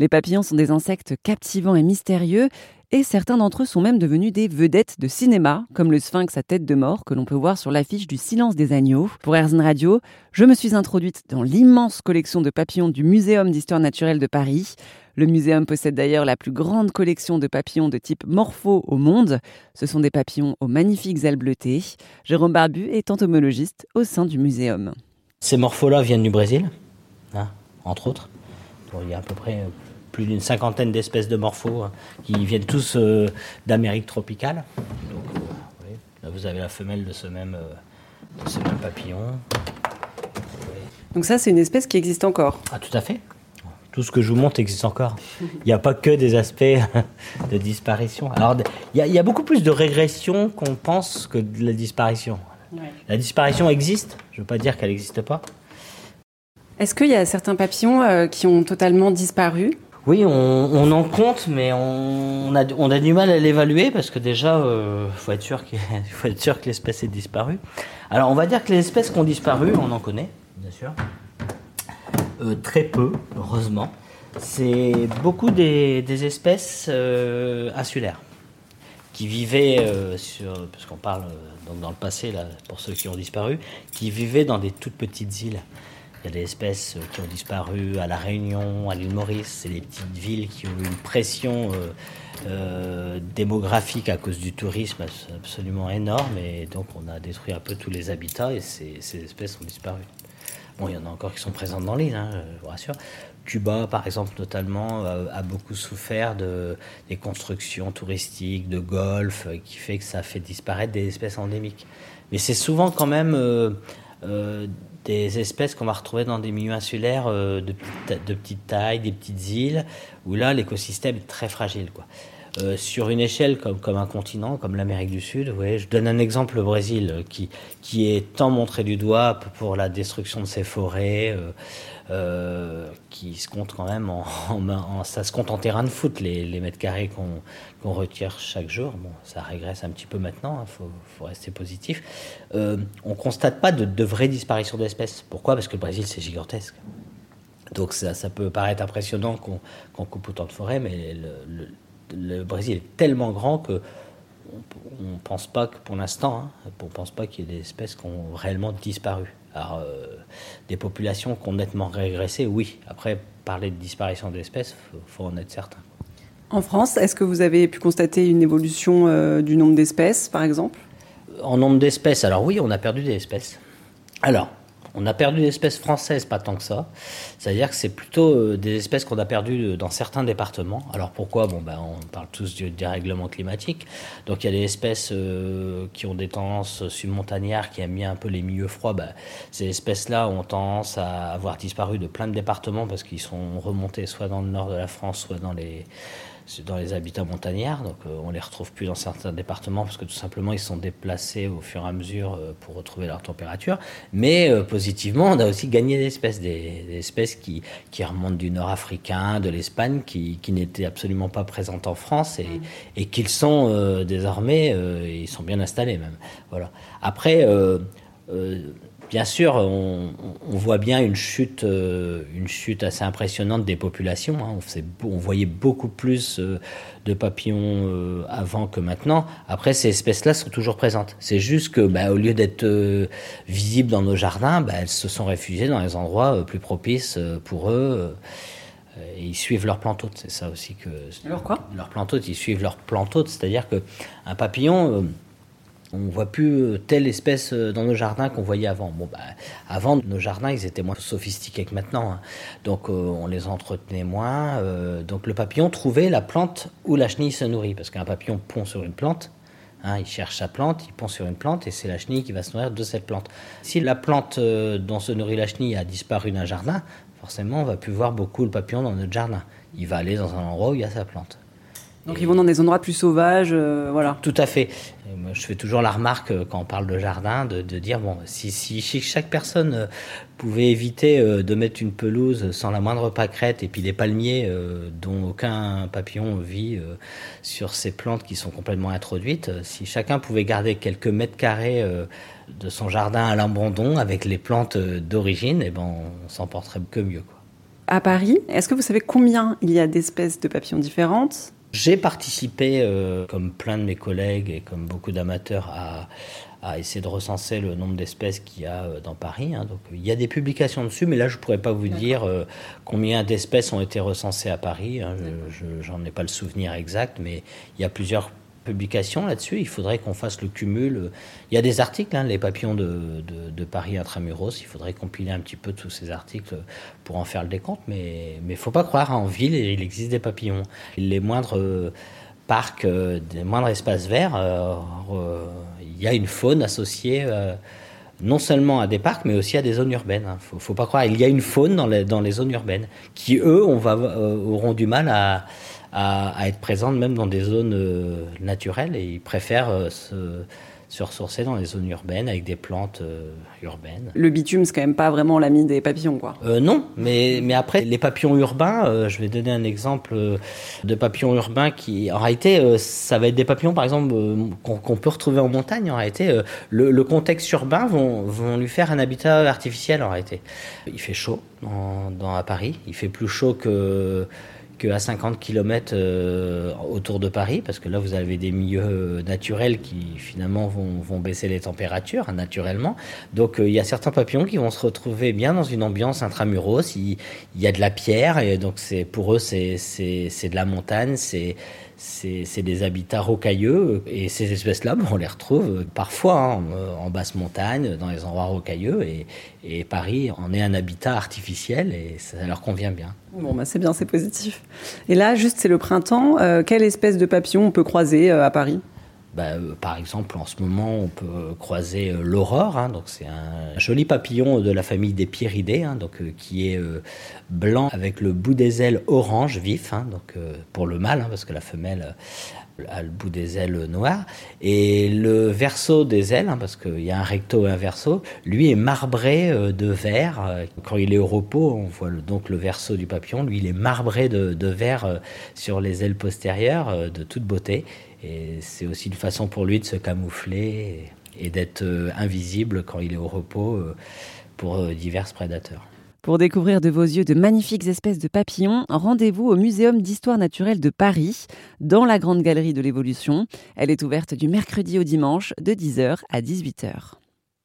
Les papillons sont des insectes captivants et mystérieux, et certains d'entre eux sont même devenus des vedettes de cinéma, comme le sphinx à tête de mort que l'on peut voir sur l'affiche du Silence des agneaux. Pour Airzone Radio, je me suis introduite dans l'immense collection de papillons du Muséum d'histoire naturelle de Paris. Le muséum possède d'ailleurs la plus grande collection de papillons de type morpho au monde. Ce sont des papillons aux magnifiques ailes bleutées. Jérôme Barbu est entomologiste au sein du muséum. Ces morphos-là viennent du Brésil, hein, entre autres. il y a à peu près plus d'une cinquantaine d'espèces de morphos hein, qui viennent tous euh, d'Amérique tropicale. Donc, euh, là, vous avez la femelle de ce même, euh, de ce même papillon. Donc ça, c'est une espèce qui existe encore Ah, tout à fait. Tout ce que je vous montre existe encore. Il n'y a pas que des aspects de disparition. Alors, il y, a beaucoup plus de régression qu'on pense que de la disparition. La disparition existe, je ne veux pas dire qu'elle n'existe pas. Est-ce qu'il y a certains papillons qui ont totalement disparu? Oui, on, en compte, mais on, a, du mal à l'évaluer parce que déjà, euh, faut être sûr que l'espèce ait disparu. Alors, on va dire que les espèces qui ont disparu, on en connaît, bien sûr. Euh, très peu, heureusement. C'est beaucoup des, espèces euh, insulaires qui vivaient sur, parce qu'on parle donc dans le passé là, pour ceux qui ont disparu, qui vivaient dans des toutes petites îles. Il y a des espèces euh, qui ont disparu à La Réunion, à l'île Maurice. C'est des petites villes qui ont eu une pression euh, euh, démographique à cause du tourisme absolument énorme. Et donc, on a détruit un peu tous les habitats et ces, espèces ont disparu. Bon, il y en a encore qui sont présentes dans l'île, hein, je vous rassure. Cuba, par exemple, notamment, a beaucoup souffert de, des constructions touristiques, de golf, qui fait que ça fait disparaître des espèces endémiques. Mais c'est souvent quand même des espèces qu'on va retrouver dans des milieux insulaires euh, de, de, petite taille, des petites îles, où là l'écosystème est très fragile. Quoi. Euh, sur une échelle comme, comme un continent, comme l'Amérique du Sud, vous je donne un exemple, le Brésil, qui, qui est tant montré du doigt pour la destruction de ses forêts, euh, euh, qui se compte quand même en, ça se compte en terrain de foot les, les mètres carrés qu'on retire chaque jour. Bon, ça régresse un petit peu maintenant, il hein, faut, faut, rester positif. Euh, on constate pas de, de vraie disparition d'espèces. Pourquoi? Parce que le Brésil c'est gigantesque. Donc ça, ça, peut paraître impressionnant qu'on coupe autant de forêts, mais le, Brésil est tellement grand que on ne pense pas que pour l'instant, hein, on pense pas qu'il y ait des espèces qui ont réellement disparu. Alors, euh, des populations qui ont nettement régressé, oui. Après, parler de disparition d'espèces, il faut, en être certain. En France, est-ce que vous avez pu constater une évolution euh, du nombre d'espèces, par exemple? En nombre d'espèces, alors oui, on a perdu des espèces. Alors, on a perdu des espèces françaises, pas tant que ça. C'est-à-dire que c'est plutôt euh, des espèces qu'on a perdues dans certains départements. Alors pourquoi? Bon, ben, on parle tous du dérèglement climatique. Donc il y a des espèces euh, qui ont des tendances submontagnardes, qui aiment bien un peu les milieux froids. Ben, ces espèces-là ont tendance à avoir disparu de plein de départements parce qu'ils sont remontés soit dans le nord de la France, soit dans les dans les habitats montagnards, donc euh, on les retrouve plus dans certains départements parce que tout simplement ils sont déplacés au fur et à mesure euh, pour retrouver leur température. Mais euh, positivement, on a aussi gagné des espèces, des, espèces qui, qui, remontent du nord africain, de l'Espagne, qui, qui n'étaient absolument pas présentes en France et, mm. et qu'ils sont désormais, ils sont bien installés même. Voilà. Après, Bien sûr, on, voit bien une chute, euh, une chute assez impressionnante des populations. Hein. On, voyait beaucoup plus euh, de papillons euh, avant que maintenant. Après, ces espèces-là sont toujours présentes. C'est juste que, bah, au lieu d'être visibles dans nos jardins, bah, elles se sont réfugiées dans les endroits plus propices pour eux. Et ils suivent leur plantes C'est ça aussi que. Alors quoi? Leur plantes Ils suivent leur plantes C'est-à-dire que un papillon on voit plus euh, telle espèce euh, dans nos jardins qu'on voyait avant. Bon, bah, avant, nos jardins, ils étaient moins sophistiqués que maintenant. Hein. Donc, euh, on les entretenait moins. donc, le papillon trouvait la plante où la chenille se nourrit. Parce qu'un papillon pond sur une plante. Hein, il cherche sa plante, il pond sur une plante et c'est la chenille qui va se nourrir de cette plante. Si la plante dont se nourrit la chenille a disparu d'un jardin, forcément, on va plus voir beaucoup le papillon dans notre jardin. Il va aller dans un endroit où il y a sa plante. Donc ils vont dans des endroits plus sauvages, euh, voilà. Tout à fait. moi, je fais toujours la remarque euh, quand on parle de jardin, de, dire bon, si, si, chaque personne euh, pouvait éviter de mettre une pelouse sans la moindre pâquerette et puis des palmiers dont aucun papillon vit sur ces plantes qui sont complètement introduites, si chacun pouvait garder quelques mètres carrés de son jardin à l'abandon avec les plantes d'origine, et eh ben on s'en porterait que mieux. Quoi. à Paris. Est-ce que vous savez combien il y a d'espèces de papillons différentes? J'ai participé, euh, comme plein de mes collègues et comme beaucoup d'amateurs, à, essayer de recenser le nombre d'espèces qu'il y a euh, dans Paris. Hein. Donc, il y a des publications dessus, mais là, je ne pourrais pas vous dire euh, combien d'espèces ont été recensées à Paris. Hein. Je n'en ai pas le souvenir exact, mais il y a plusieurs publication là-dessus. Il faudrait qu'on fasse le cumul. Il y a des articles, hein, les papillons de, de, Paris intramuros. Il faudrait compiler un petit peu tous ces articles pour en faire le décompte. Mais il ne faut pas croire, hein, en ville, il existe des papillons. Les moindres euh, parcs, euh, des moindres espaces verts, euh, il y a une faune associée non seulement à des parcs, mais aussi à des zones urbaines. Il hein. faut, pas croire, il y a une faune dans les, dans les zones urbaines qui, eux, on va, auront du mal à à, être présente même dans des zones euh, naturelles et ils préfèrent euh, se, se, ressourcer dans les zones urbaines avec des plantes euh, urbaines. Le bitume, c'est quand même pas vraiment l'ami des papillons, quoi. non, mais, mais après, les papillons urbains, je vais donner un exemple de papillons urbains qui, en réalité, ça va être des papillons, par exemple, qu'on peut retrouver en montagne. En réalité, le, le, contexte urbain vont, vont lui faire un habitat artificiel, en réalité. Il fait chaud dans, dans à Paris, il fait plus chaud que qu'à 50 km euh, autour de Paris, parce que là, vous avez des milieux naturels qui finalement vont, baisser les températures hein, naturellement. Donc, euh, il y a certains papillons qui vont se retrouver bien dans une ambiance intramuros. Il, y a de la pierre, et donc pour eux, c'est de la montagne, c'est c'est des habitats rocailleux et ces espèces-là, on les retrouve parfois hein, en, basse montagne, dans les endroits rocailleux et, Paris en est un habitat artificiel et ça leur convient bien. Bon, bah c'est bien, c'est positif. Et là, juste, c'est le printemps. Euh, quelle espèce de papillon on peut croiser euh, à Paris? Bah, euh, par exemple, en ce moment, on peut croiser euh, l'aurore. Hein, c'est un joli papillon de la famille des pyridés, hein, donc euh, qui est blanc avec le bout des ailes orange vif, hein, donc pour le mâle, parce que la femelle a le bout des ailes noir. Et le verso des ailes, parce qu'il y a un recto et un verso, lui est marbré de vert. Quand il est au repos, on voit donc le verso du papillon. Lui, il est marbré de, de vert sur les ailes postérieures, de toute beauté. Et c'est aussi une façon pour lui de se camoufler et, d'être euh, invisible quand il est au repos euh, pour euh, divers prédateurs. Pour découvrir de vos yeux de magnifiques espèces de papillons, rendez-vous au Muséum d'histoire naturelle de Paris, dans la Grande Galerie de l'Évolution. Elle est ouverte du mercredi au dimanche de 10h à 18h.